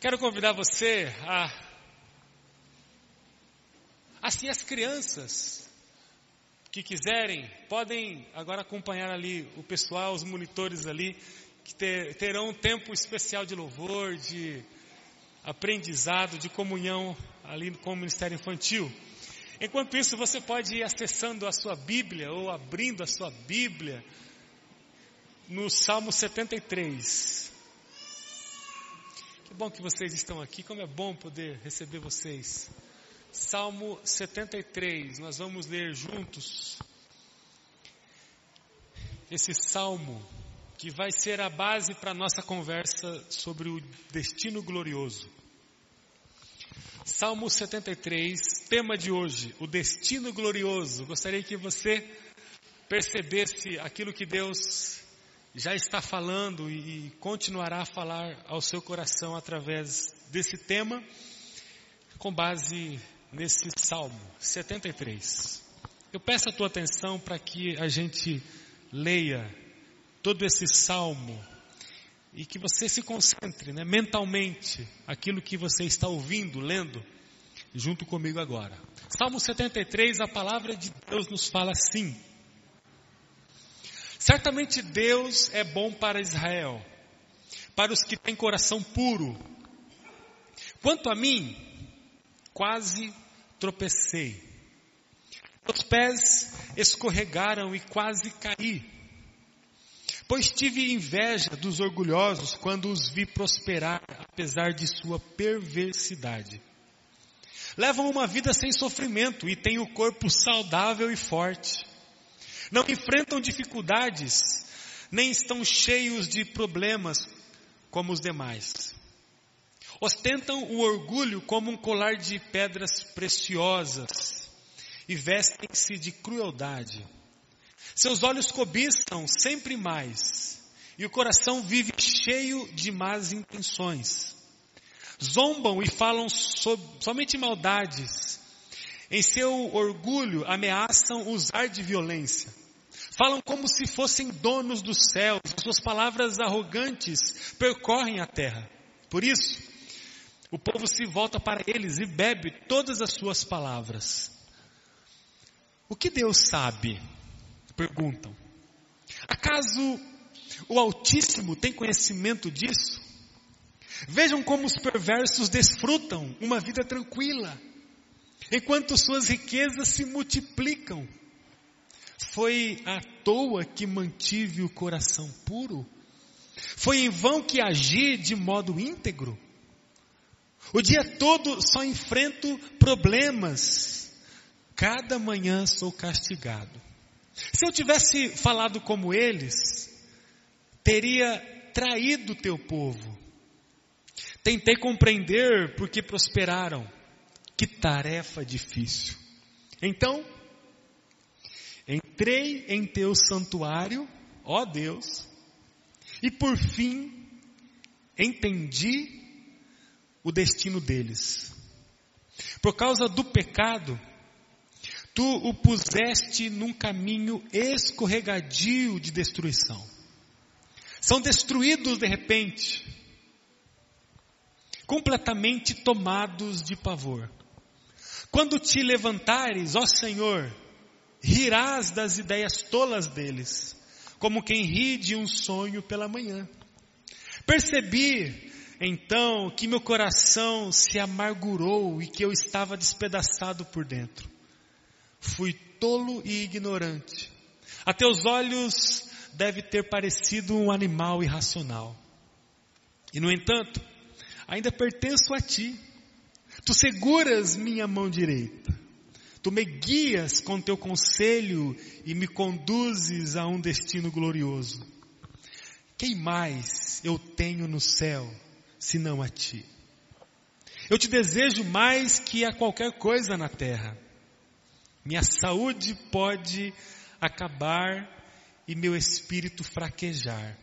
Quero convidar você a. Assim, as crianças que quiserem, podem agora acompanhar ali o pessoal, os monitores ali, que ter, terão um tempo especial de louvor, de aprendizado, de comunhão ali com o Ministério Infantil. Enquanto isso, você pode ir acessando a sua Bíblia ou abrindo a sua Bíblia no Salmo 73. Que bom que vocês estão aqui, como é bom poder receber vocês. Salmo 73, nós vamos ler juntos esse salmo que vai ser a base para a nossa conversa sobre o destino glorioso. Salmo 73, tema de hoje, o destino glorioso. Gostaria que você percebesse aquilo que Deus já está falando e continuará a falar ao seu coração através desse tema, com base nesse Salmo 73. Eu peço a tua atenção para que a gente leia todo esse Salmo e que você se concentre né, mentalmente aquilo que você está ouvindo, lendo, junto comigo agora. Salmo 73, a palavra de Deus nos fala assim: Certamente Deus é bom para Israel, para os que têm coração puro. Quanto a mim, quase tropecei. Meus pés escorregaram e quase caí. Pois tive inveja dos orgulhosos quando os vi prosperar, apesar de sua perversidade. Levam uma vida sem sofrimento e têm o corpo saudável e forte não enfrentam dificuldades, nem estão cheios de problemas como os demais. Ostentam o orgulho como um colar de pedras preciosas e vestem-se de crueldade. Seus olhos cobiçam sempre mais e o coração vive cheio de más intenções. Zombam e falam somente maldades. Em seu orgulho ameaçam usar de violência. Falam como se fossem donos dos céus, suas palavras arrogantes percorrem a terra. Por isso, o povo se volta para eles e bebe todas as suas palavras. O que Deus sabe? Perguntam. Acaso o Altíssimo tem conhecimento disso? Vejam como os perversos desfrutam uma vida tranquila, enquanto suas riquezas se multiplicam. Foi à toa que mantive o coração puro? Foi em vão que agi de modo íntegro? O dia todo só enfrento problemas. Cada manhã sou castigado. Se eu tivesse falado como eles, teria traído teu povo. Tentei compreender porque prosperaram. Que tarefa difícil. Então, Entrei em teu santuário, ó Deus, e por fim entendi o destino deles. Por causa do pecado, tu o puseste num caminho escorregadio de destruição. São destruídos de repente, completamente tomados de pavor. Quando te levantares, ó Senhor, rirás das ideias tolas deles, como quem ri de um sonho pela manhã. Percebi, então, que meu coração se amargurou e que eu estava despedaçado por dentro. Fui tolo e ignorante. A teus olhos deve ter parecido um animal irracional. E no entanto, ainda pertenço a ti. Tu seguras minha mão direita. Tu me guias com teu conselho e me conduzes a um destino glorioso. Quem mais eu tenho no céu senão a ti? Eu te desejo mais que a qualquer coisa na terra. Minha saúde pode acabar e meu espírito fraquejar.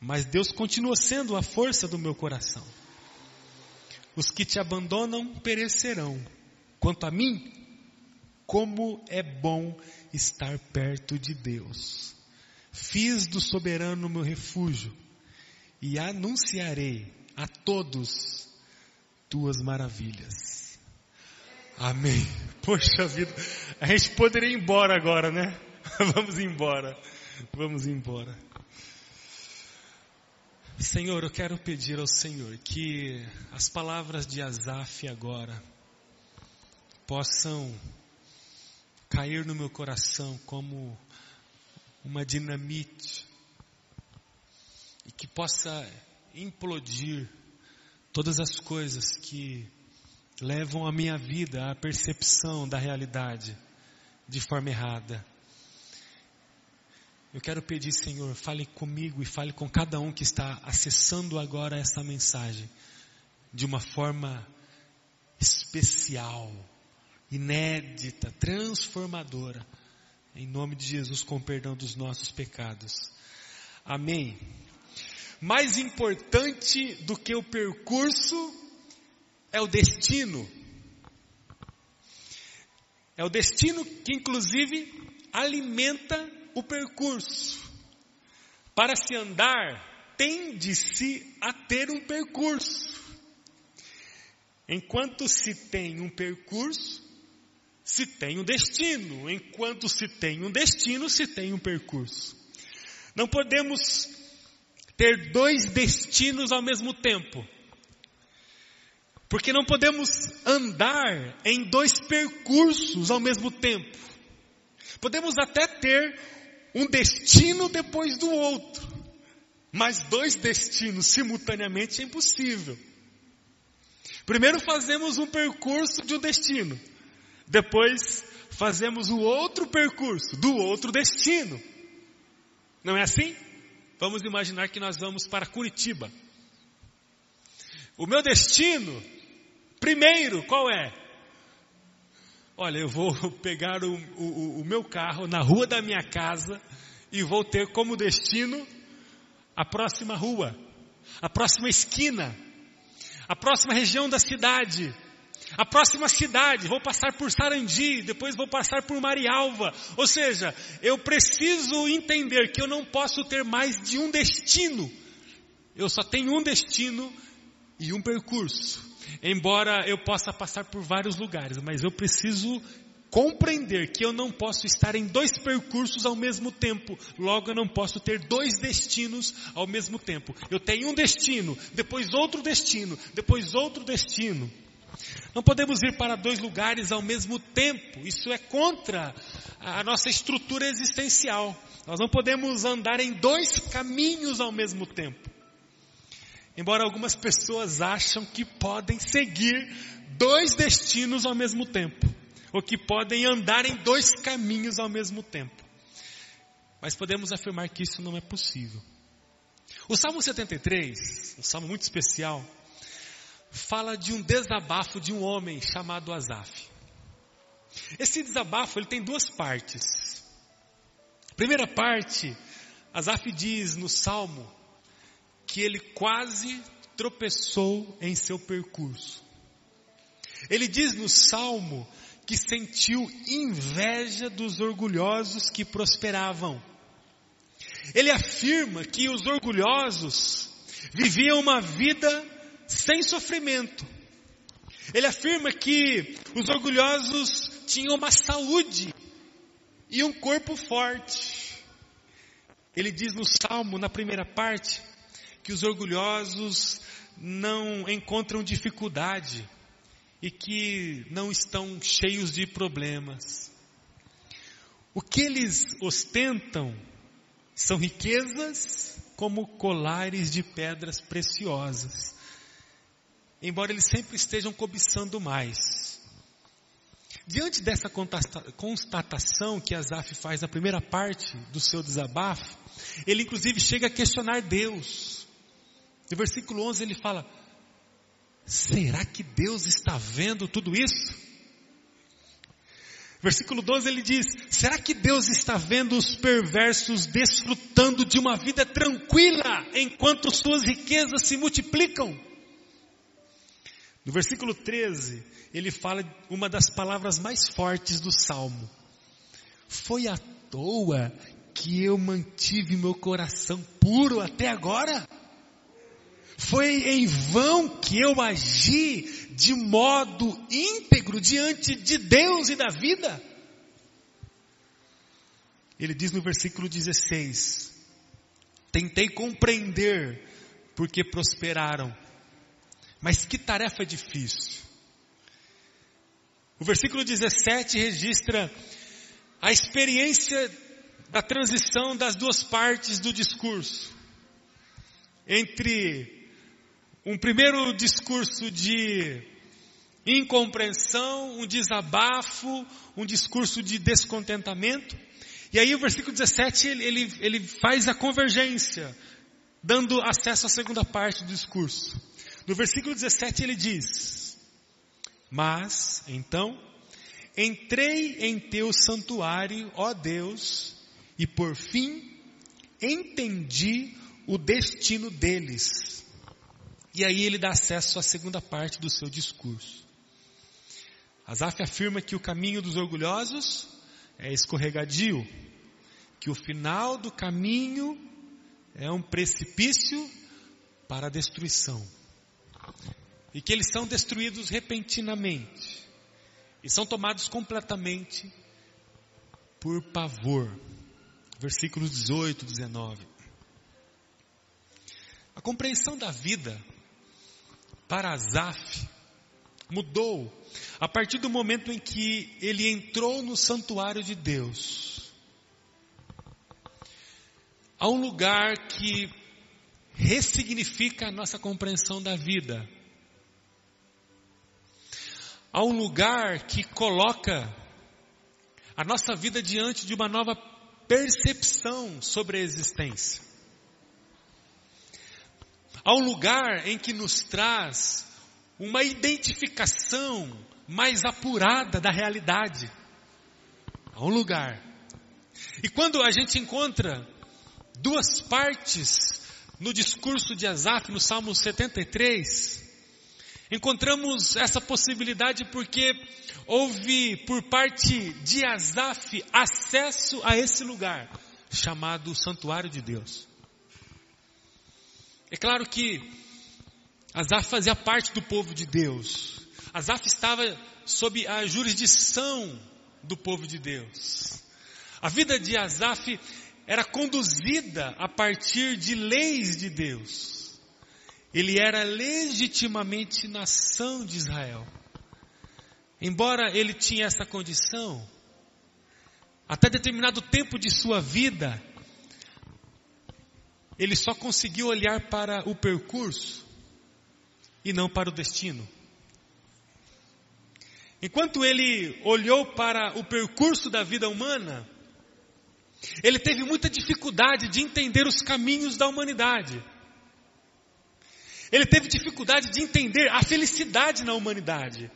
Mas Deus continua sendo a força do meu coração. Os que te abandonam perecerão. Quanto a mim, como é bom estar perto de Deus. Fiz do soberano meu refúgio e anunciarei a todos tuas maravilhas. Amém. Poxa vida, a gente poderia ir embora agora, né? Vamos embora. Vamos embora. Senhor, eu quero pedir ao Senhor que as palavras de Asaf agora possam cair no meu coração como uma dinamite e que possa implodir todas as coisas que levam a minha vida à percepção da realidade de forma errada. Eu quero pedir, Senhor, fale comigo e fale com cada um que está acessando agora essa mensagem de uma forma especial, inédita, transformadora. Em nome de Jesus, com perdão dos nossos pecados. Amém. Mais importante do que o percurso é o destino. É o destino que, inclusive, alimenta o percurso. Para se andar, tende-se a ter um percurso. Enquanto se tem um percurso, se tem um destino. Enquanto se tem um destino, se tem um percurso. Não podemos ter dois destinos ao mesmo tempo. Porque não podemos andar em dois percursos ao mesmo tempo. Podemos até ter um destino depois do outro. Mas dois destinos simultaneamente é impossível. Primeiro fazemos um percurso de um destino. Depois fazemos o outro percurso do outro destino. Não é assim? Vamos imaginar que nós vamos para Curitiba. O meu destino, primeiro, qual é? Olha, eu vou pegar o, o, o, meu carro na rua da minha casa e vou ter como destino a próxima rua, a próxima esquina, a próxima região da cidade, a próxima cidade, vou passar por Sarandi, depois vou passar por Marialva. Ou seja, eu preciso entender que eu não posso ter mais de um destino. Eu só tenho um destino e um percurso. Embora eu possa passar por vários lugares, mas eu preciso compreender que eu não posso estar em dois percursos ao mesmo tempo. Logo, eu não posso ter dois destinos ao mesmo tempo. Eu tenho um destino, depois outro destino, depois outro destino. Não podemos ir para dois lugares ao mesmo tempo. Isso é contra a nossa estrutura existencial. Nós não podemos andar em dois caminhos ao mesmo tempo. Embora algumas pessoas acham que podem seguir dois destinos ao mesmo tempo, ou que podem andar em dois caminhos ao mesmo tempo. Mas podemos afirmar que isso não é possível. O Salmo 73, um salmo muito especial, fala de um desabafo de um homem chamado Asaf. Esse desabafo ele tem duas partes. Primeira parte, Asaf diz no salmo que ele quase tropeçou em seu percurso. Ele diz no salmo que sentiu inveja dos orgulhosos que prosperavam. Ele afirma que os orgulhosos viviam uma vida sem sofrimento. Ele afirma que os orgulhosos tinham uma saúde e um corpo forte. Ele diz no salmo, na primeira parte, que os orgulhosos não encontram dificuldade e que não estão cheios de problemas. O que eles ostentam são riquezas como colares de pedras preciosas, embora eles sempre estejam cobiçando mais. Diante dessa constatação que Asaf faz na primeira parte do seu desabafo, ele inclusive chega a questionar Deus. No versículo 11 ele fala: Será que Deus está vendo tudo isso? Versículo 12 ele diz: Será que Deus está vendo os perversos desfrutando de uma vida tranquila enquanto suas riquezas se multiplicam? No versículo 13, ele fala uma das palavras mais fortes do salmo: Foi à toa que eu mantive meu coração puro até agora? Foi em vão que eu agi de modo íntegro diante de Deus e da vida. Ele diz no versículo 16: Tentei compreender porque prosperaram, mas que tarefa difícil. O versículo 17 registra a experiência da transição das duas partes do discurso. Entre um primeiro discurso de incompreensão, um desabafo, um discurso de descontentamento. E aí o versículo 17 ele, ele, faz a convergência, dando acesso à segunda parte do discurso. No versículo 17 ele diz: Mas, então, entrei em teu santuário, ó Deus, e por fim entendi o destino deles. E aí ele dá acesso à segunda parte do seu discurso. Asaf afirma que o caminho dos orgulhosos é escorregadio, que o final do caminho é um precipício para a destruição. E que eles são destruídos repentinamente. E são tomados completamente por pavor. Versículos 18, 19. A compreensão da vida para Asaf mudou a partir do momento em que ele entrou no santuário de Deus. Há um lugar que ressignifica a nossa compreensão da vida. Há um lugar que coloca a nossa vida diante de uma nova percepção sobre a existência. Há um lugar em que nos traz uma identificação mais apurada da realidade. Há um lugar. E quando a gente encontra duas partes no discurso de Asaf, no Salmo 73, encontramos essa possibilidade porque houve por parte de Asaf acesso a esse lugar chamado Santuário de Deus. É claro que Asaf fazia parte do povo de Deus. Asaf estava sob a jurisdição do povo de Deus. A vida de Asaf era conduzida a partir de leis de Deus. Ele era legitimamente nação de Israel. Embora ele tinha essa condição, até determinado tempo de sua vida, ele só conseguiu olhar para o percurso e não para o destino. Enquanto ele olhou para o percurso da vida humana, ele teve muita dificuldade de entender os caminhos da humanidade. Ele teve dificuldade de entender a felicidade na humanidade.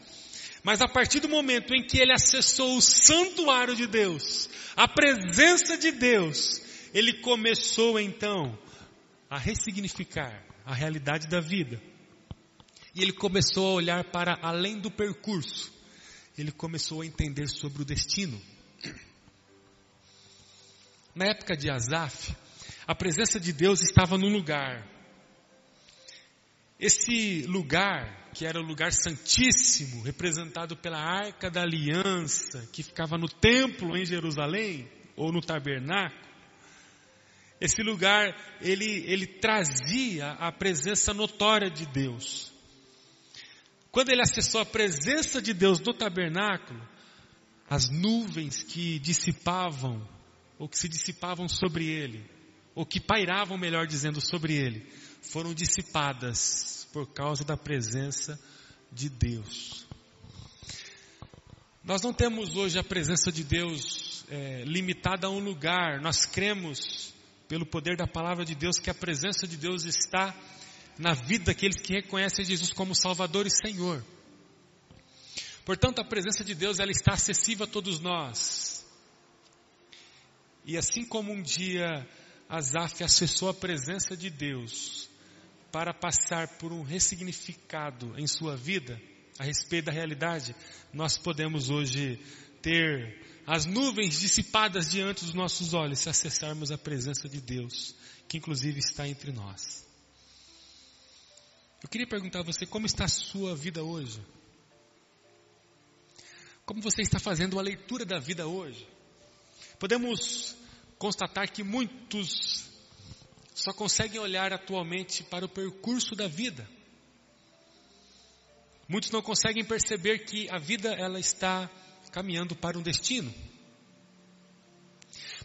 Mas a partir do momento em que ele acessou o santuário de Deus, a presença de Deus, ele começou então a ressignificar a realidade da vida. E ele começou a olhar para além do percurso. Ele começou a entender sobre o destino. Na época de Asaf, a presença de Deus estava num lugar. Esse lugar, que era o lugar santíssimo, representado pela arca da aliança, que ficava no templo em Jerusalém, ou no tabernáculo, esse lugar, ele, ele trazia a presença notória de Deus. Quando ele acessou a presença de Deus no tabernáculo, as nuvens que dissipavam, ou que se dissipavam sobre ele, ou que pairavam, melhor dizendo, sobre ele, foram dissipadas por causa da presença de Deus. Nós não temos hoje a presença de Deus é, limitada a um lugar, nós cremos, pelo poder da palavra de Deus, que a presença de Deus está na vida daqueles que reconhecem Jesus como Salvador e Senhor. Portanto, a presença de Deus ela está acessível a todos nós. E assim como um dia Asaf acessou a presença de Deus para passar por um ressignificado em sua vida a respeito da realidade, nós podemos hoje ter as nuvens dissipadas diante dos nossos olhos se acessarmos a presença de Deus, que inclusive está entre nós. Eu queria perguntar a você como está a sua vida hoje? Como você está fazendo a leitura da vida hoje? Podemos constatar que muitos só conseguem olhar atualmente para o percurso da vida. Muitos não conseguem perceber que a vida ela está caminhando para um destino.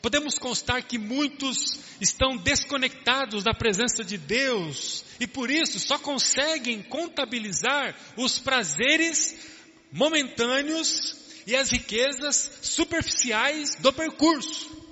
Podemos constar que muitos estão desconectados da presença de Deus e por isso só conseguem contabilizar os prazeres momentâneos e as riquezas superficiais do percurso.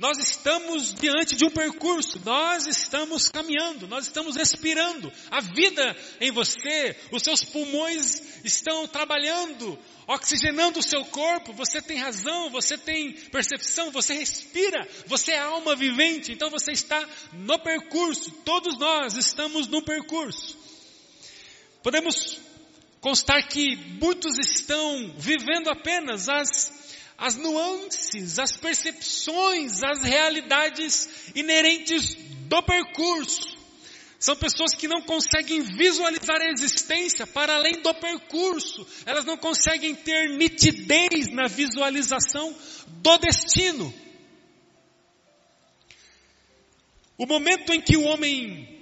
Nós estamos diante de um percurso, nós estamos caminhando, nós estamos respirando. A vida em você, os seus pulmões estão trabalhando, oxigenando o seu corpo. Você tem razão, você tem percepção, você respira, você é alma vivente. Então você está no percurso. Todos nós estamos no percurso. Podemos constar que muitos estão vivendo apenas as as nuances, as percepções, as realidades inerentes do percurso. São pessoas que não conseguem visualizar a existência para além do percurso. Elas não conseguem ter nitidez na visualização do destino. O momento em que o homem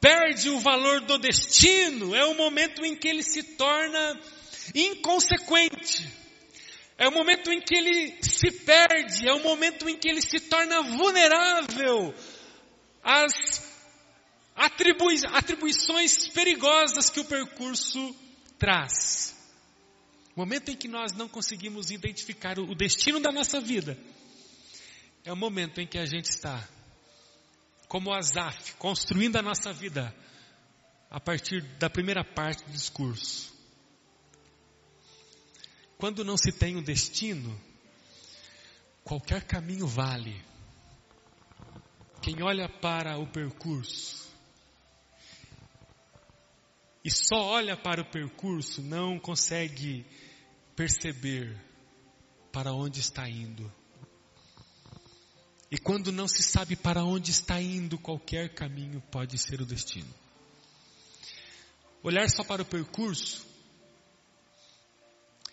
perde o valor do destino é o momento em que ele se torna inconsequente é o momento em que ele se perde, é o momento em que ele se torna vulnerável às atribui atribuições perigosas que o percurso traz. O momento em que nós não conseguimos identificar o destino da nossa vida é o momento em que a gente está, como Azaf, construindo a nossa vida a partir da primeira parte do discurso. Quando não se tem um destino, qualquer caminho vale. Quem olha para o percurso e só olha para o percurso não consegue perceber para onde está indo. E quando não se sabe para onde está indo, qualquer caminho pode ser o destino. Olhar só para o percurso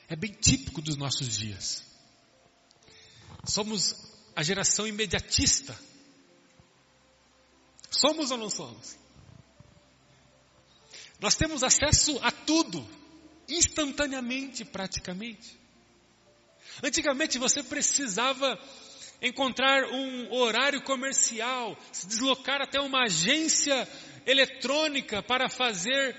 é bem típico dos nossos dias. Somos a geração imediatista. Somos ou não somos? Nós temos acesso a tudo, instantaneamente, praticamente. Antigamente você precisava encontrar um horário comercial, se deslocar até uma agência eletrônica para fazer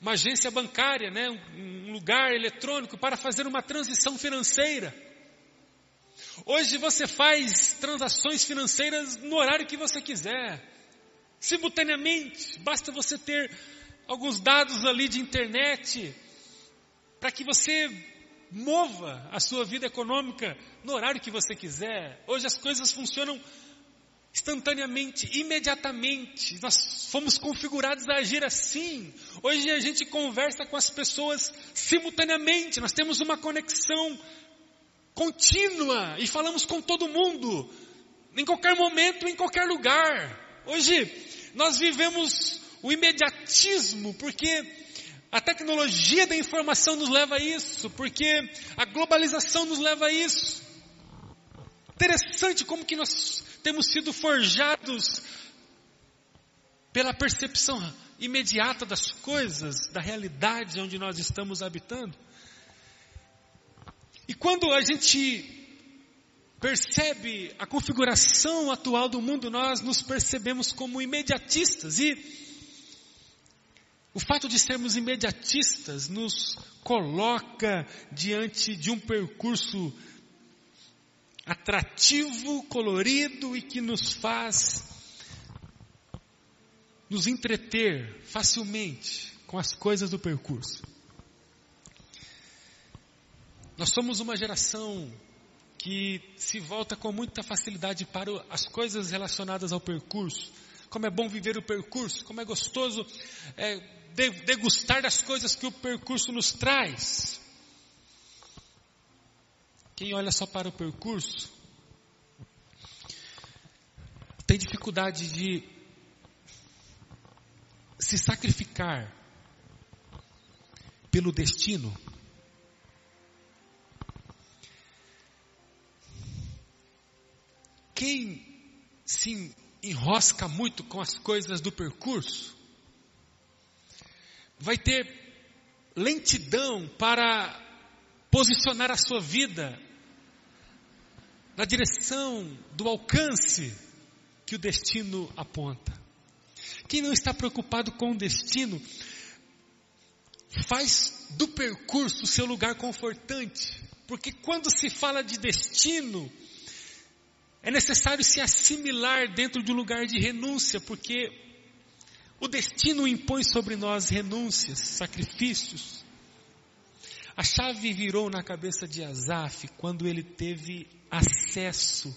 uma agência bancária, né, um lugar eletrônico para fazer uma transição financeira. Hoje você faz transações financeiras no horário que você quiser, simultaneamente, basta você ter alguns dados ali de internet para que você mova a sua vida econômica no horário que você quiser. Hoje as coisas funcionam instantaneamente, imediatamente. Nós fomos configurados a agir assim. Hoje a gente conversa com as pessoas simultaneamente, nós temos uma conexão contínua e falamos com todo mundo, em qualquer momento, em qualquer lugar. Hoje nós vivemos o imediatismo porque a tecnologia da informação nos leva a isso, porque a globalização nos leva a isso. Interessante como que nós temos sido forjados pela percepção imediata das coisas, da realidade onde nós estamos habitando. E quando a gente percebe a configuração atual do mundo, nós nos percebemos como imediatistas e o fato de sermos imediatistas nos coloca diante de um percurso atrativo, colorido e que nos faz nos entreter facilmente com as coisas do percurso. Nós somos uma geração que se volta com muita facilidade para as coisas relacionadas ao percurso. Como é bom viver o percurso, como é gostoso é, degustar das coisas que o percurso nos traz. Quem olha só para o percurso tem dificuldade de se sacrificar pelo destino? Quem se enrosca muito com as coisas do percurso, vai ter lentidão para posicionar a sua vida na direção do alcance que o destino aponta. Quem não está preocupado com o destino, faz do percurso seu lugar confortante, porque quando se fala de destino, é necessário se assimilar dentro de um lugar de renúncia, porque o destino impõe sobre nós renúncias, sacrifícios. A chave virou na cabeça de Asaf quando ele teve acesso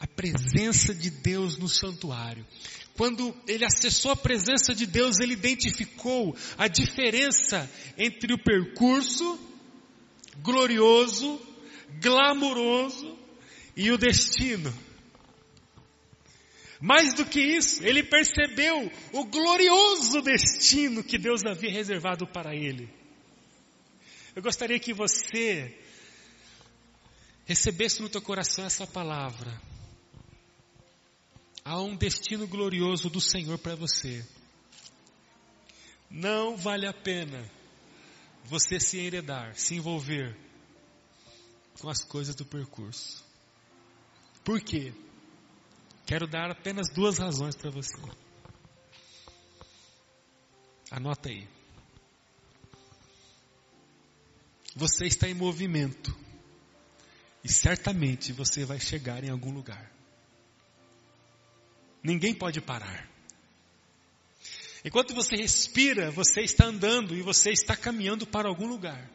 à presença de Deus no santuário. Quando ele acessou a presença de Deus, ele identificou a diferença entre o percurso glorioso, glamuroso e o destino. Mais do que isso, ele percebeu o glorioso destino que Deus havia reservado para ele. Eu gostaria que você recebesse no teu coração essa palavra. Há um destino glorioso do Senhor para você. Não vale a pena você se enredar, se envolver com as coisas do percurso. Por quê? Quero dar apenas duas razões para você. Anota aí. Você está em movimento. E certamente você vai chegar em algum lugar. Ninguém pode parar. Enquanto você respira, você está andando e você está caminhando para algum lugar.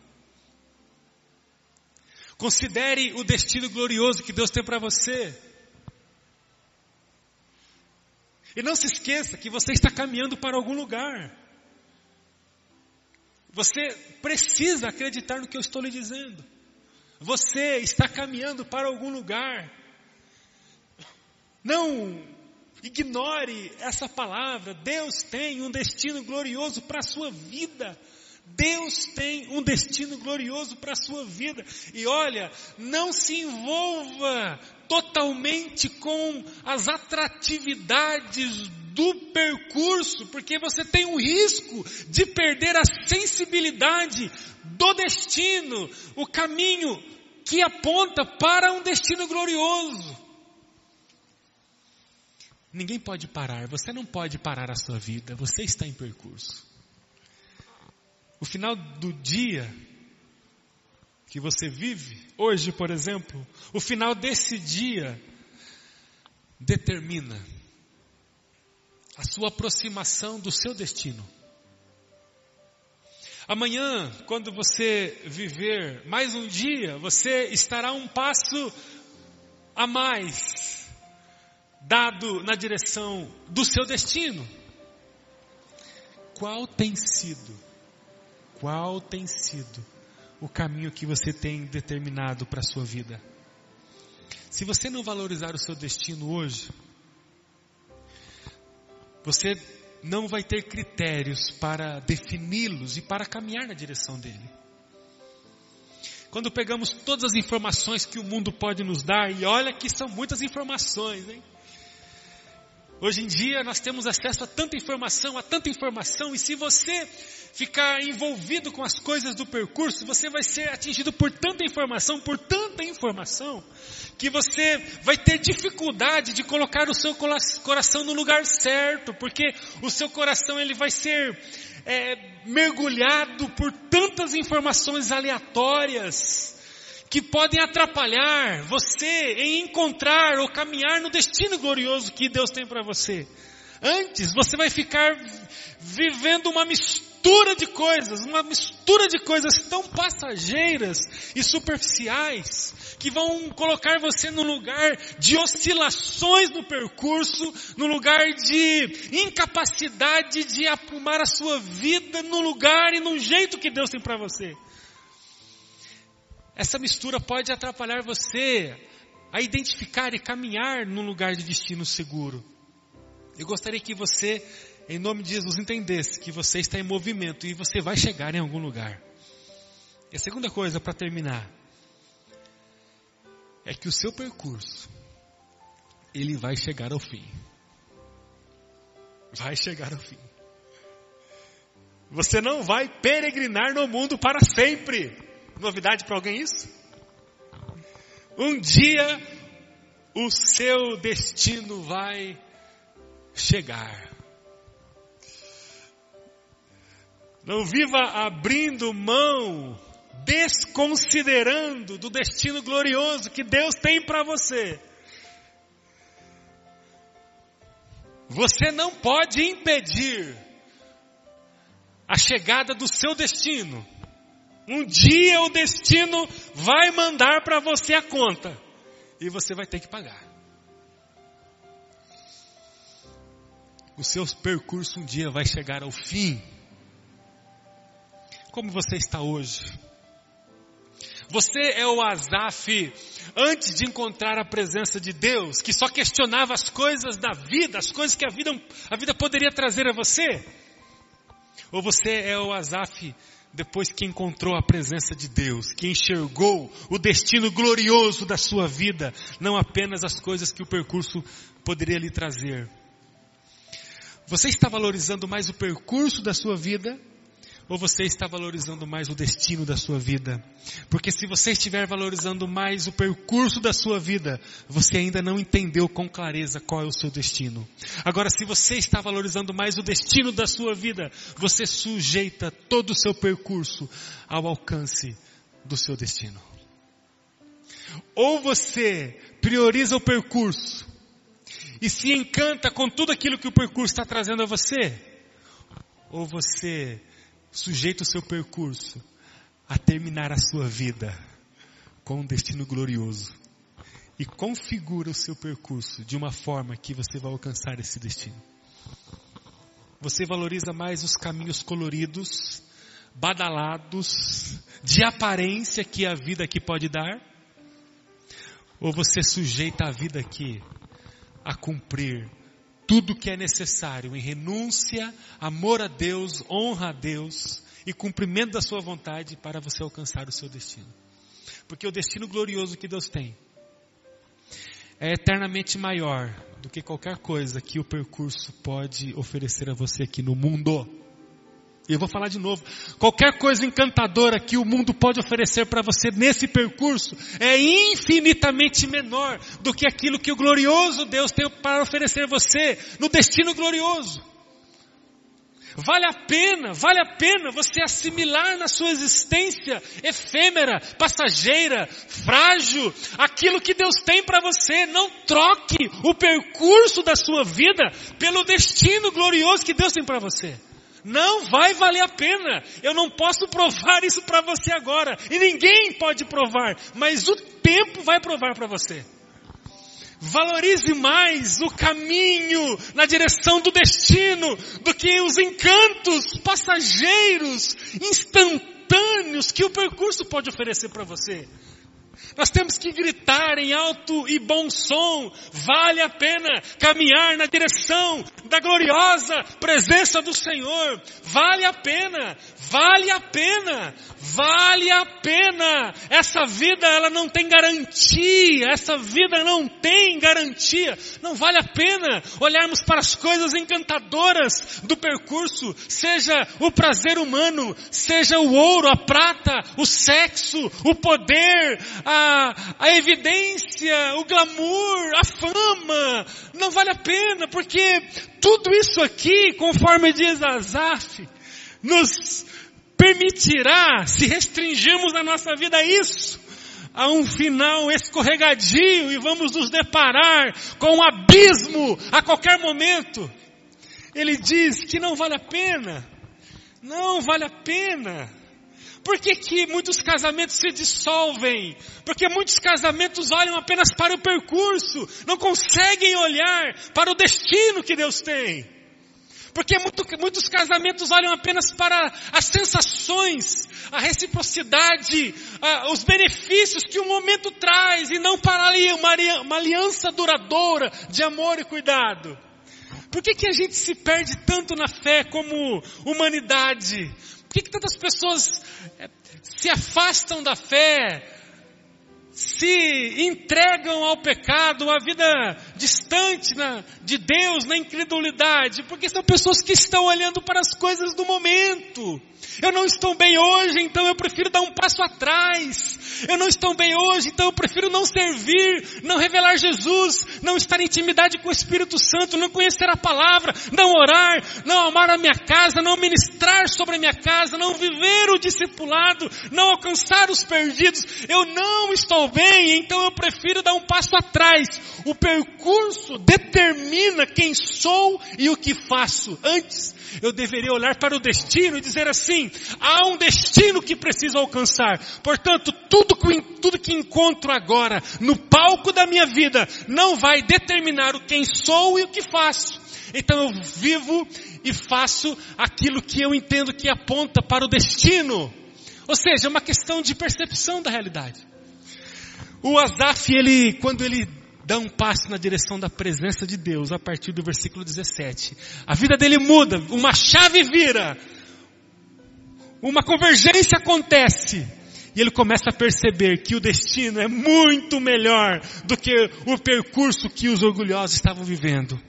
Considere o destino glorioso que Deus tem para você. E não se esqueça que você está caminhando para algum lugar. Você precisa acreditar no que eu estou lhe dizendo. Você está caminhando para algum lugar. Não ignore essa palavra. Deus tem um destino glorioso para a sua vida. Deus tem um destino glorioso para a sua vida. E olha, não se envolva totalmente com as atratividades do percurso, porque você tem o risco de perder a sensibilidade do destino, o caminho que aponta para um destino glorioso. Ninguém pode parar, você não pode parar a sua vida, você está em percurso. O final do dia que você vive, hoje, por exemplo, o final desse dia determina a sua aproximação do seu destino. Amanhã, quando você viver mais um dia, você estará um passo a mais dado na direção do seu destino. Qual tem sido qual tem sido o caminho que você tem determinado para a sua vida? Se você não valorizar o seu destino hoje, você não vai ter critérios para defini-los e para caminhar na direção dele. Quando pegamos todas as informações que o mundo pode nos dar, e olha que são muitas informações, hein? Hoje em dia nós temos acesso a tanta informação, a tanta informação, e se você ficar envolvido com as coisas do percurso, você vai ser atingido por tanta informação, por tanta informação, que você vai ter dificuldade de colocar o seu coração no lugar certo, porque o seu coração ele vai ser é, mergulhado por tantas informações aleatórias que podem atrapalhar você em encontrar ou caminhar no destino glorioso que Deus tem para você. Antes, você vai ficar vivendo uma mistura de coisas, uma mistura de coisas tão passageiras e superficiais, que vão colocar você no lugar de oscilações no percurso, no lugar de incapacidade de aprumar a sua vida no lugar e no jeito que Deus tem para você. Essa mistura pode atrapalhar você a identificar e caminhar num lugar de destino seguro. Eu gostaria que você em nome de Jesus, entendesse que você está em movimento e você vai chegar em algum lugar. E a segunda coisa, para terminar, é que o seu percurso, ele vai chegar ao fim. Vai chegar ao fim. Você não vai peregrinar no mundo para sempre. Novidade para alguém isso? Um dia o seu destino vai chegar. Não viva abrindo mão, desconsiderando do destino glorioso que Deus tem para você. Você não pode impedir a chegada do seu destino. Um dia o destino vai mandar para você a conta e você vai ter que pagar. O seu percurso um dia vai chegar ao fim. Como você está hoje? Você é o Azaf antes de encontrar a presença de Deus, que só questionava as coisas da vida, as coisas que a vida, a vida poderia trazer a você? Ou você é o Azaf depois que encontrou a presença de Deus, que enxergou o destino glorioso da sua vida, não apenas as coisas que o percurso poderia lhe trazer? Você está valorizando mais o percurso da sua vida ou você está valorizando mais o destino da sua vida? Porque se você estiver valorizando mais o percurso da sua vida, você ainda não entendeu com clareza qual é o seu destino. Agora, se você está valorizando mais o destino da sua vida, você sujeita todo o seu percurso ao alcance do seu destino. Ou você prioriza o percurso e se encanta com tudo aquilo que o percurso está trazendo a você, ou você sujeita o seu percurso a terminar a sua vida com um destino glorioso e configura o seu percurso de uma forma que você vai alcançar esse destino. Você valoriza mais os caminhos coloridos, badalados, de aparência que a vida aqui pode dar? Ou você sujeita a vida aqui a cumprir tudo que é necessário em renúncia, amor a Deus, honra a Deus e cumprimento da sua vontade para você alcançar o seu destino. Porque o destino glorioso que Deus tem é eternamente maior do que qualquer coisa que o percurso pode oferecer a você aqui no mundo. E eu vou falar de novo. Qualquer coisa encantadora que o mundo pode oferecer para você nesse percurso é infinitamente menor do que aquilo que o glorioso Deus tem para oferecer você no destino glorioso. Vale a pena, vale a pena você assimilar na sua existência efêmera, passageira, frágil, aquilo que Deus tem para você. Não troque o percurso da sua vida pelo destino glorioso que Deus tem para você. Não vai valer a pena. Eu não posso provar isso para você agora. E ninguém pode provar. Mas o tempo vai provar para você. Valorize mais o caminho na direção do destino do que os encantos passageiros, instantâneos que o percurso pode oferecer para você. Nós temos que gritar em alto e bom som. Vale a pena caminhar na direção da gloriosa presença do Senhor. Vale a pena, vale a pena, vale a pena. Essa vida ela não tem garantia, essa vida não tem garantia. Não vale a pena olharmos para as coisas encantadoras do percurso, seja o prazer humano, seja o ouro, a prata, o sexo, o poder, a a, evidência, o glamour, a fama, não vale a pena, porque tudo isso aqui, conforme diz Azaf, nos permitirá, se restringirmos a nossa vida a isso, a um final escorregadio e vamos nos deparar com um abismo a qualquer momento. Ele diz que não vale a pena. Não vale a pena. Por que, que muitos casamentos se dissolvem? Porque muitos casamentos olham apenas para o percurso, não conseguem olhar para o destino que Deus tem. Porque muito, muitos casamentos olham apenas para as sensações, a reciprocidade, a, os benefícios que o momento traz e não para ali uma, uma aliança duradoura de amor e cuidado. Por que, que a gente se perde tanto na fé como humanidade? Que, que tantas pessoas eh, se afastam da fé? Se entregam ao pecado, uma vida distante na, de Deus, na incredulidade, porque são pessoas que estão olhando para as coisas do momento. Eu não estou bem hoje, então eu prefiro dar um passo atrás. Eu não estou bem hoje, então eu prefiro não servir, não revelar Jesus, não estar em intimidade com o Espírito Santo, não conhecer a palavra, não orar, não amar a minha casa, não ministrar sobre a minha casa, não viver o discipulado, não alcançar os perdidos. Eu não estou bem, então eu prefiro dar um passo atrás. O percurso determina quem sou e o que faço. Antes, eu deveria olhar para o destino e dizer assim, há um destino que preciso alcançar. Portanto, tudo que, tudo que encontro agora no palco da minha vida não vai determinar o quem sou e o que faço. Então eu vivo e faço aquilo que eu entendo que aponta para o destino. Ou seja, é uma questão de percepção da realidade. O Azaf, ele, quando ele dá um passo na direção da presença de Deus a partir do versículo 17. A vida dele muda, uma chave vira, uma convergência acontece. E ele começa a perceber que o destino é muito melhor do que o percurso que os orgulhosos estavam vivendo.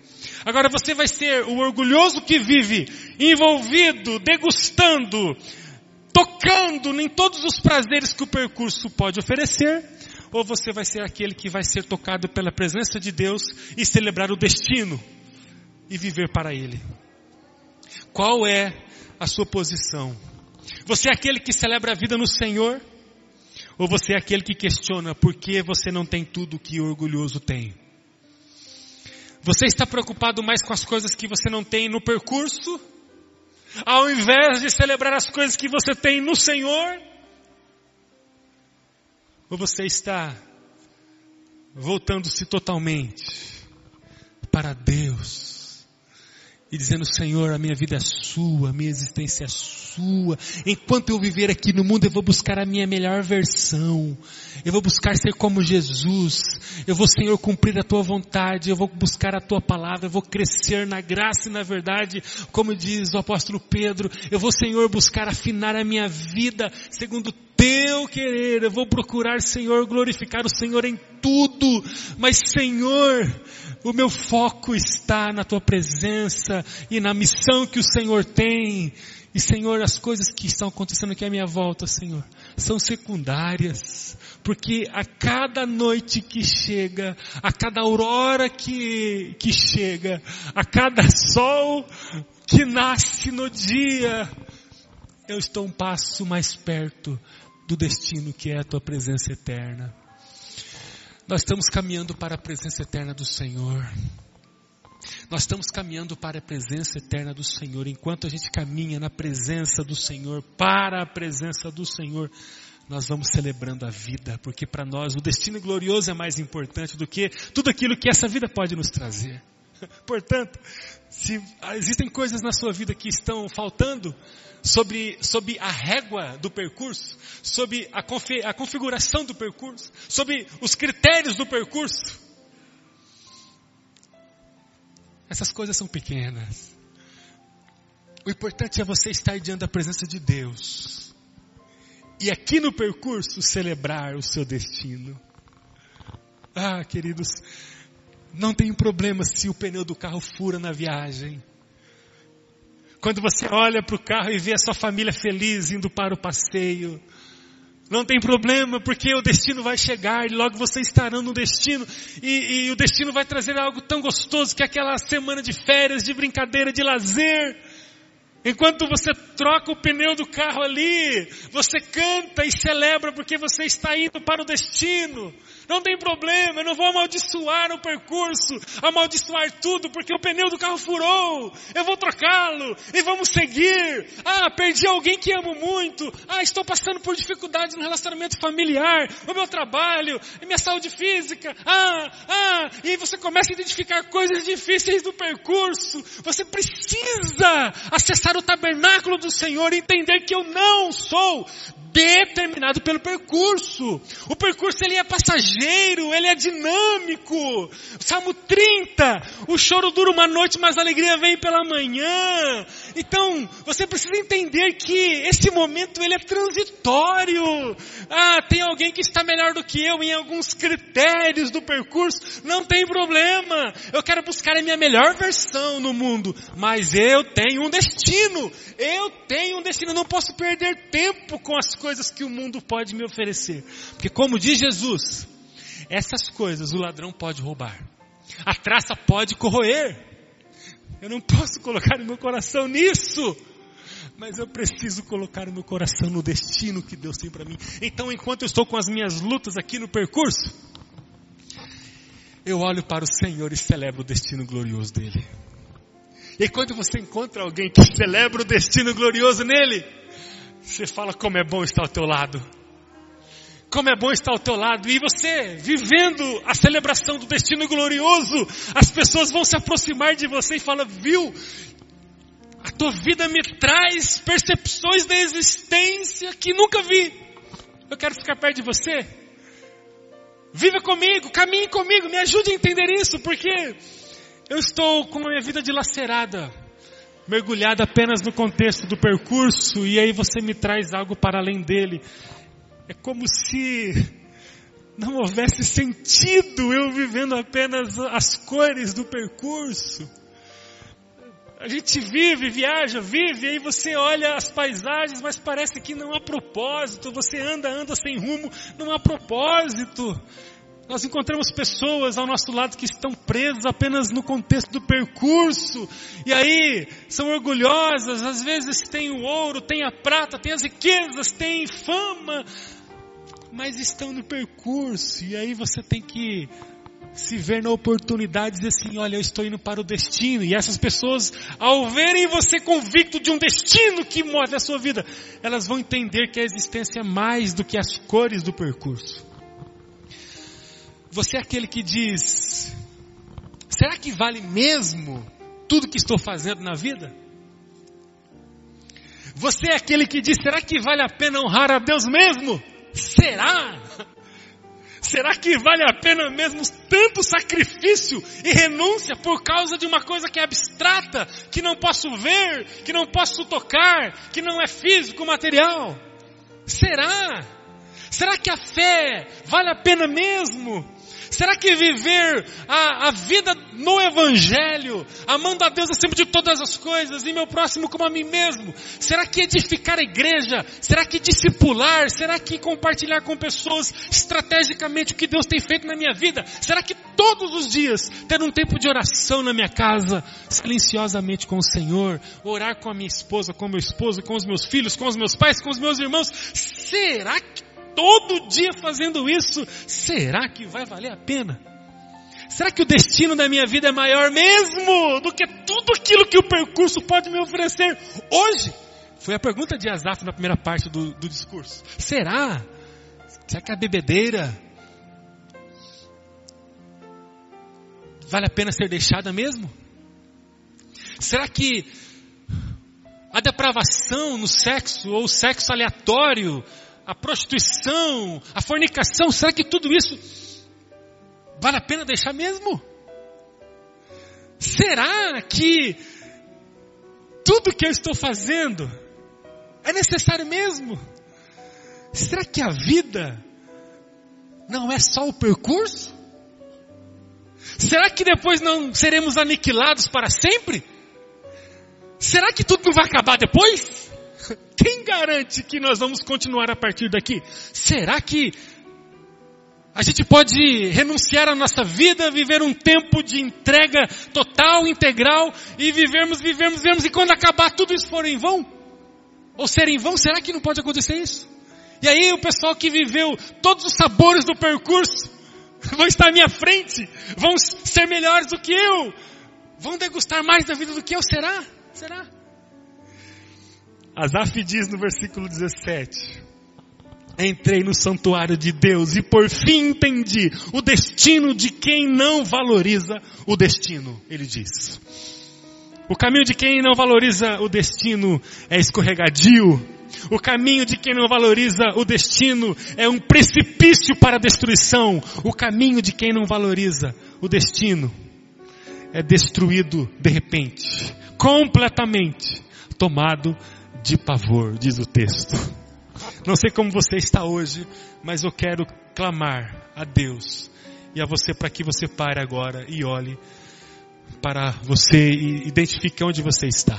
Agora você vai ser o orgulhoso que vive envolvido, degustando, tocando em todos os prazeres que o percurso pode oferecer, ou você vai ser aquele que vai ser tocado pela presença de Deus e celebrar o destino e viver para Ele? Qual é a sua posição? Você é aquele que celebra a vida no Senhor? Ou você é aquele que questiona por que você não tem tudo que o orgulhoso tem? Você está preocupado mais com as coisas que você não tem no percurso? Ao invés de celebrar as coisas que você tem no Senhor? Ou você está voltando-se totalmente para Deus e dizendo, Senhor, a minha vida é sua, a minha existência é sua. Enquanto eu viver aqui no mundo, eu vou buscar a minha melhor versão. Eu vou buscar ser como Jesus. Eu vou, Senhor, cumprir a tua vontade. Eu vou buscar a tua palavra. Eu vou crescer na graça e na verdade, como diz o apóstolo Pedro. Eu vou, Senhor, buscar afinar a minha vida segundo teu querer. Eu vou procurar, Senhor, glorificar o Senhor em tudo. Mas, Senhor, o meu foco está na tua presença e na missão que o Senhor tem. E, Senhor, as coisas que estão acontecendo aqui à minha volta, Senhor, são secundárias. Porque a cada noite que chega, a cada aurora que, que chega, a cada sol que nasce no dia, eu estou um passo mais perto do destino que é a tua presença eterna. Nós estamos caminhando para a presença eterna do Senhor. Nós estamos caminhando para a presença eterna do Senhor. Enquanto a gente caminha na presença do Senhor, para a presença do Senhor, nós vamos celebrando a vida, porque para nós o destino glorioso é mais importante do que tudo aquilo que essa vida pode nos trazer. Portanto, se existem coisas na sua vida que estão faltando, sobre, sobre a régua do percurso, sobre a, confi, a configuração do percurso, sobre os critérios do percurso. Essas coisas são pequenas. O importante é você estar diante da presença de Deus. E aqui no percurso celebrar o seu destino. Ah, queridos, não tem problema se o pneu do carro fura na viagem. Quando você olha para o carro e vê a sua família feliz indo para o passeio. Não tem problema, porque o destino vai chegar e logo você estará no destino. E, e o destino vai trazer algo tão gostoso que é aquela semana de férias, de brincadeira, de lazer. Enquanto você troca o pneu do carro ali, você canta e celebra porque você está indo para o destino. Não tem problema, eu não vou amaldiçoar o percurso, amaldiçoar tudo, porque o pneu do carro furou. Eu vou trocá-lo e vamos seguir. Ah, perdi alguém que amo muito. Ah, estou passando por dificuldades no relacionamento familiar, o meu trabalho, minha saúde física. Ah, ah, e você começa a identificar coisas difíceis do percurso. Você precisa acessar o tabernáculo do Senhor e entender que eu não sou determinado pelo percurso. O percurso ele é passageiro, ele é dinâmico. Salmo 30, o choro dura uma noite, mas a alegria vem pela manhã. Então, você precisa entender que esse momento ele é transitório. Ah, tem alguém que está melhor do que eu em alguns critérios do percurso, não tem problema. Eu quero buscar a minha melhor versão no mundo, mas eu tenho um destino. Eu tenho um destino, eu não posso perder tempo com as coisas que o mundo pode me oferecer. Porque como diz Jesus, essas coisas o ladrão pode roubar. A traça pode corroer. Eu não posso colocar o meu coração nisso. Mas eu preciso colocar o meu coração no destino que Deus tem para mim. Então, enquanto eu estou com as minhas lutas aqui no percurso, eu olho para o Senhor e celebro o destino glorioso dele. E quando você encontra alguém que celebra o destino glorioso nele, você fala como é bom estar ao teu lado. Como é bom estar ao teu lado. E você, vivendo a celebração do destino glorioso, as pessoas vão se aproximar de você e falam, viu? A tua vida me traz percepções da existência que nunca vi. Eu quero ficar perto de você. Viva comigo, caminhe comigo, me ajude a entender isso, porque eu estou com a minha vida dilacerada mergulhada apenas no contexto do percurso e aí você me traz algo para além dele. É como se não houvesse sentido eu vivendo apenas as cores do percurso. A gente vive, viaja, vive, aí você olha as paisagens, mas parece que não há propósito. Você anda, anda sem rumo, não há propósito. Nós encontramos pessoas ao nosso lado que estão presas apenas no contexto do percurso, e aí são orgulhosas, às vezes têm o ouro, têm a prata, têm as riquezas, têm fama, mas estão no percurso, e aí você tem que se ver na oportunidade e dizer assim, olha, eu estou indo para o destino, e essas pessoas, ao verem você convicto de um destino que move a sua vida, elas vão entender que a existência é mais do que as cores do percurso. Você é aquele que diz: será que vale mesmo tudo que estou fazendo na vida? Você é aquele que diz: será que vale a pena honrar a Deus mesmo? Será? Será que vale a pena mesmo tanto sacrifício e renúncia por causa de uma coisa que é abstrata, que não posso ver, que não posso tocar, que não é físico, material? Será? Será que a fé vale a pena mesmo? Será que viver a, a vida no Evangelho, amando a Deus acima de todas as coisas e meu próximo como a mim mesmo? Será que edificar a igreja? Será que discipular? Será que compartilhar com pessoas estrategicamente o que Deus tem feito na minha vida? Será que todos os dias ter um tempo de oração na minha casa, silenciosamente com o Senhor, orar com a minha esposa, com meu esposo, com os meus filhos, com os meus pais, com os meus irmãos? Será que todo dia fazendo isso, será que vai valer a pena? Será que o destino da minha vida é maior mesmo do que tudo aquilo que o percurso pode me oferecer hoje? Foi a pergunta de Asaf na primeira parte do, do discurso. Será? Será que a bebedeira vale a pena ser deixada mesmo? Será que a depravação no sexo ou o sexo aleatório a prostituição, a fornicação, será que tudo isso vale a pena deixar mesmo? Será que tudo que eu estou fazendo é necessário mesmo? Será que a vida não é só o percurso? Será que depois não seremos aniquilados para sempre? Será que tudo vai acabar depois? Quem garante que nós vamos continuar a partir daqui? Será que a gente pode renunciar à nossa vida, viver um tempo de entrega total, integral, e vivermos, vivermos, vivermos, e quando acabar tudo isso for em vão? Ou ser em vão? Será que não pode acontecer isso? E aí o pessoal que viveu todos os sabores do percurso, vão estar à minha frente, vão ser melhores do que eu, vão degustar mais da vida do que eu, será? Será? Asaf diz no versículo 17: Entrei no santuário de Deus e por fim entendi o destino de quem não valoriza o destino, ele diz. O caminho de quem não valoriza o destino é escorregadio, O caminho de quem não valoriza o destino é um precipício para a destruição. O caminho de quem não valoriza o destino é destruído de repente, completamente, tomado de pavor, diz o texto. Não sei como você está hoje, mas eu quero clamar a Deus e a você para que você pare agora e olhe para você e identifique onde você está.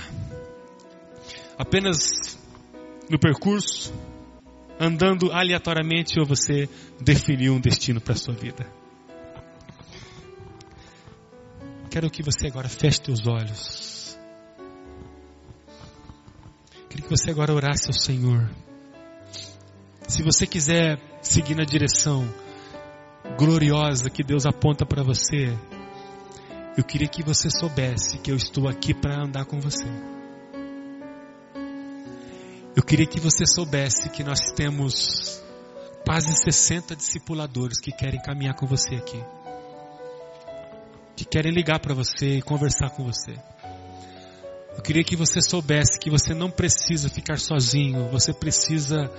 Apenas no percurso, andando aleatoriamente, ou você definiu um destino para a sua vida. Quero que você agora feche seus olhos. Queria que você agora orasse ao Senhor. Se você quiser seguir na direção gloriosa que Deus aponta para você, eu queria que você soubesse que eu estou aqui para andar com você. Eu queria que você soubesse que nós temos quase 60 discipuladores que querem caminhar com você aqui. Que querem ligar para você e conversar com você. Eu queria que você soubesse que você não precisa ficar sozinho, você precisa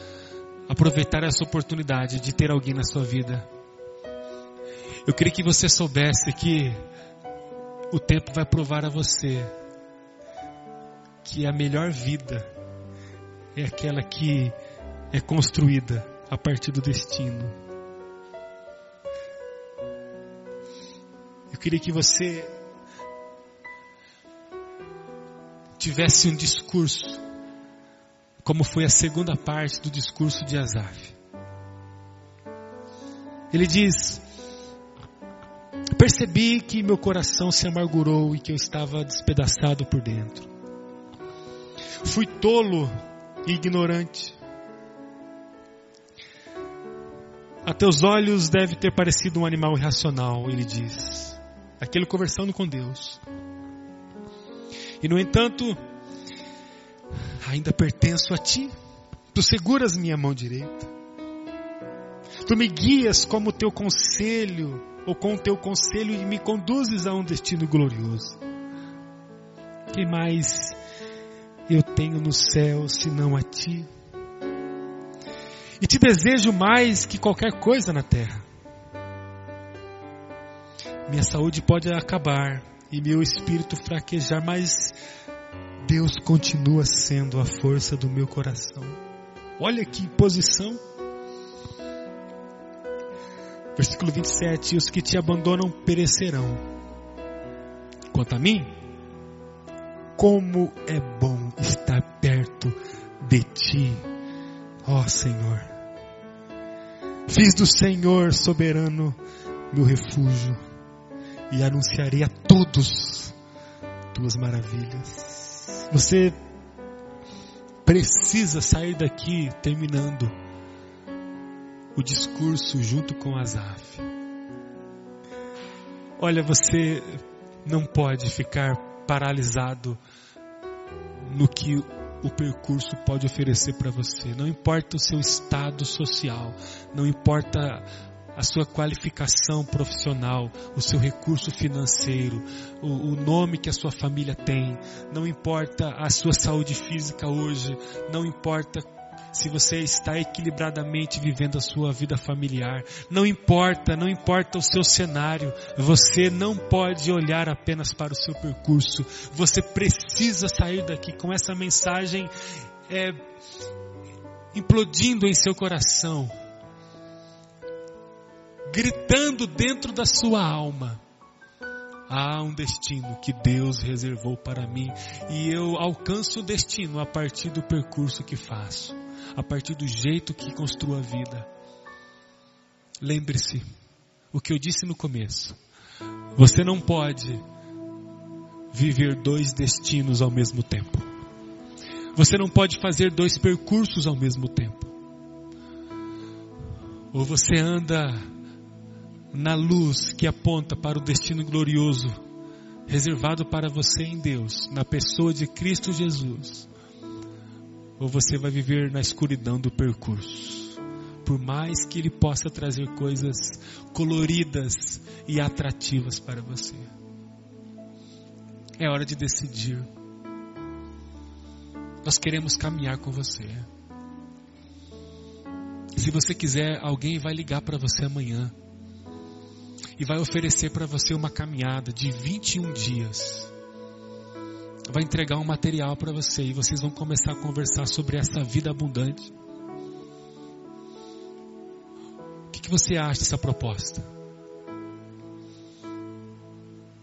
aproveitar essa oportunidade de ter alguém na sua vida. Eu queria que você soubesse que o tempo vai provar a você que a melhor vida é aquela que é construída a partir do destino. Eu queria que você tivesse um discurso, como foi a segunda parte do discurso de Asaf. Ele diz: Percebi que meu coração se amargurou e que eu estava despedaçado por dentro. Fui tolo e ignorante. A teus olhos deve ter parecido um animal irracional, ele diz. Aquele conversando com Deus. E no entanto, ainda pertenço a ti. Tu seguras minha mão direita. Tu me guias como teu conselho ou com o teu conselho e me conduzes a um destino glorioso. Que mais eu tenho no céu senão a ti? E te desejo mais que qualquer coisa na terra. Minha saúde pode acabar e meu espírito fraquejar, mas Deus continua sendo a força do meu coração. Olha que posição. Versículo 27: Os que te abandonam perecerão. Quanto a mim, como é bom estar perto de ti, ó Senhor. Fiz do Senhor soberano meu refúgio e anunciarei a todos tuas maravilhas. Você precisa sair daqui terminando o discurso junto com Asaf. Olha, você não pode ficar paralisado no que o percurso pode oferecer para você. Não importa o seu estado social, não importa a sua qualificação profissional, o seu recurso financeiro, o, o, nome que a sua família tem, não importa a sua saúde física hoje, não importa se você está equilibradamente vivendo a sua vida familiar. Não importa, não importa o seu cenário, você não pode olhar apenas para o seu percurso. Você precisa sair daqui com essa mensagem é, implodindo em seu coração, gritando dentro da sua alma. Há um destino que Deus reservou para mim e eu alcanço o destino a partir do percurso que faço a partir do jeito que construa a vida. Lembre-se o que eu disse no começo. Você não pode viver dois destinos ao mesmo tempo. Você não pode fazer dois percursos ao mesmo tempo. Ou você anda na luz que aponta para o destino glorioso reservado para você em Deus, na pessoa de Cristo Jesus ou você vai viver na escuridão do percurso. Por mais que ele possa trazer coisas coloridas e atrativas para você. É hora de decidir. Nós queremos caminhar com você. Se você quiser, alguém vai ligar para você amanhã e vai oferecer para você uma caminhada de 21 dias. Vai entregar um material para você e vocês vão começar a conversar sobre essa vida abundante. O que, que você acha dessa proposta?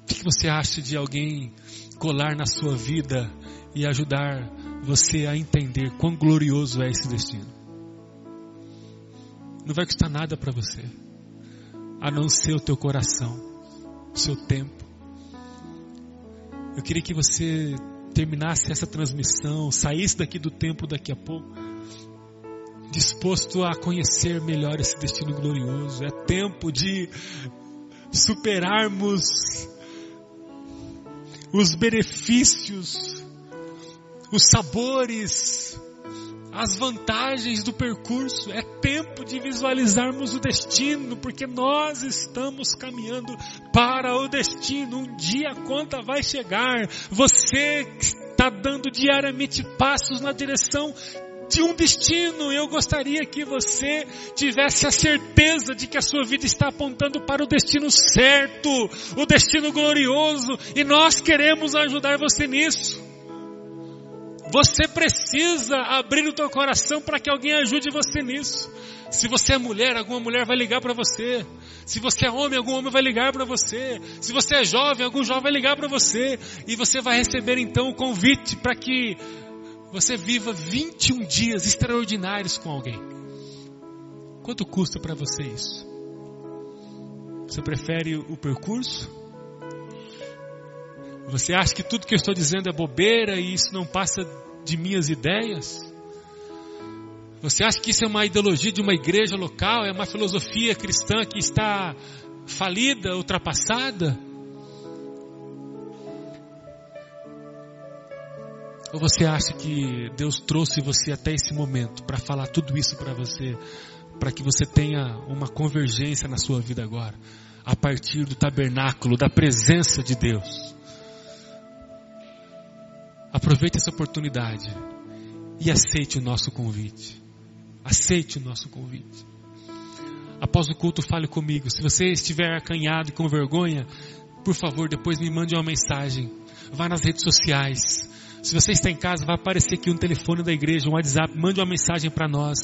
O que, que você acha de alguém colar na sua vida e ajudar você a entender quão glorioso é esse destino? Não vai custar nada para você a não ser o teu coração, o seu tempo. Eu queria que você terminasse essa transmissão, saísse daqui do tempo daqui a pouco, disposto a conhecer melhor esse destino glorioso. É tempo de superarmos os benefícios, os sabores, as vantagens do percurso. É tempo de visualizarmos o destino, porque nós estamos caminhando para o destino. Um dia a conta vai chegar. Você está dando diariamente passos na direção de um destino. Eu gostaria que você tivesse a certeza de que a sua vida está apontando para o destino certo, o destino glorioso, e nós queremos ajudar você nisso. Você precisa abrir o teu coração para que alguém ajude você nisso. Se você é mulher, alguma mulher vai ligar para você. Se você é homem, algum homem vai ligar para você. Se você é jovem, algum jovem vai ligar para você. E você vai receber então o convite para que você viva 21 dias extraordinários com alguém. Quanto custa para você isso? Você prefere o percurso? Você acha que tudo que eu estou dizendo é bobeira e isso não passa de minhas ideias? Você acha que isso é uma ideologia de uma igreja local, é uma filosofia cristã que está falida, ultrapassada? Ou você acha que Deus trouxe você até esse momento para falar tudo isso para você, para que você tenha uma convergência na sua vida agora, a partir do tabernáculo, da presença de Deus? Aproveite essa oportunidade e aceite o nosso convite. Aceite o nosso convite. Após o culto, fale comigo. Se você estiver acanhado e com vergonha, por favor, depois me mande uma mensagem. Vá nas redes sociais. Se você está em casa, vai aparecer aqui um telefone da igreja, um WhatsApp. Mande uma mensagem para nós.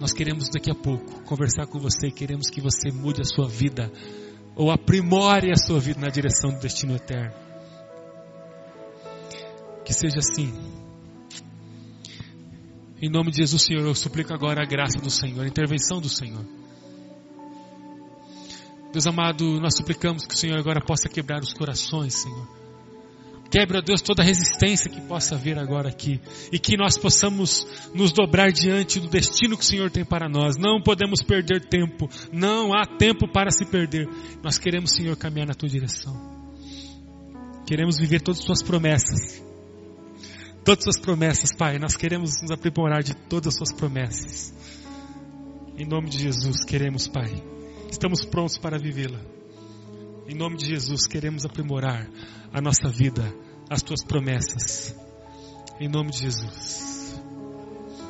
Nós queremos daqui a pouco conversar com você. Queremos que você mude a sua vida ou aprimore a sua vida na direção do destino eterno. Que seja assim. Em nome de Jesus, Senhor, eu suplico agora a graça do Senhor, a intervenção do Senhor. Deus amado, nós suplicamos que o Senhor agora possa quebrar os corações, Senhor. Quebra, Deus, toda resistência que possa haver agora aqui. E que nós possamos nos dobrar diante do destino que o Senhor tem para nós. Não podemos perder tempo. Não há tempo para se perder. Nós queremos, Senhor, caminhar na tua direção. Queremos viver todas as tuas promessas todas as suas promessas, Pai. Nós queremos nos aprimorar de todas as suas promessas. Em nome de Jesus, queremos, Pai. Estamos prontos para vivê-la. Em nome de Jesus, queremos aprimorar a nossa vida, as tuas promessas. Em nome de Jesus.